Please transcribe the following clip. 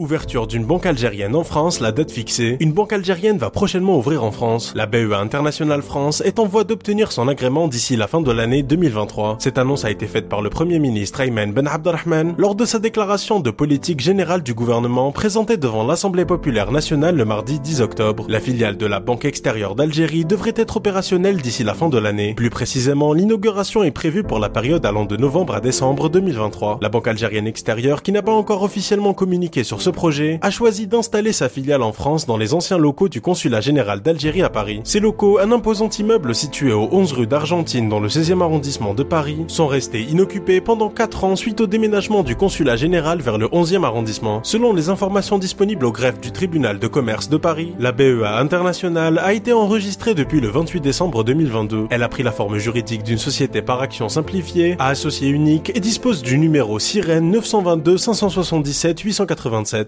Ouverture d'une banque algérienne en France, la date fixée. Une banque algérienne va prochainement ouvrir en France. La BEA International France est en voie d'obtenir son agrément d'ici la fin de l'année 2023. Cette annonce a été faite par le Premier ministre Ayman Ben Abdelrahman lors de sa déclaration de politique générale du gouvernement présentée devant l'Assemblée populaire nationale le mardi 10 octobre. La filiale de la Banque extérieure d'Algérie devrait être opérationnelle d'ici la fin de l'année. Plus précisément, l'inauguration est prévue pour la période allant de novembre à décembre 2023. La Banque algérienne extérieure, qui n'a pas encore officiellement communiqué sur ce projet, a choisi d'installer sa filiale en France dans les anciens locaux du consulat général d'Algérie à Paris. Ces locaux, un imposant immeuble situé au 11 rue d'Argentine dans le 16e arrondissement de Paris, sont restés inoccupés pendant 4 ans suite au déménagement du consulat général vers le 11e arrondissement. Selon les informations disponibles au greffe du tribunal de commerce de Paris, la BEA internationale a été enregistrée depuis le 28 décembre 2022. Elle a pris la forme juridique d'une société par action simplifiée, à associé unique et dispose du numéro sirène 922 577 887.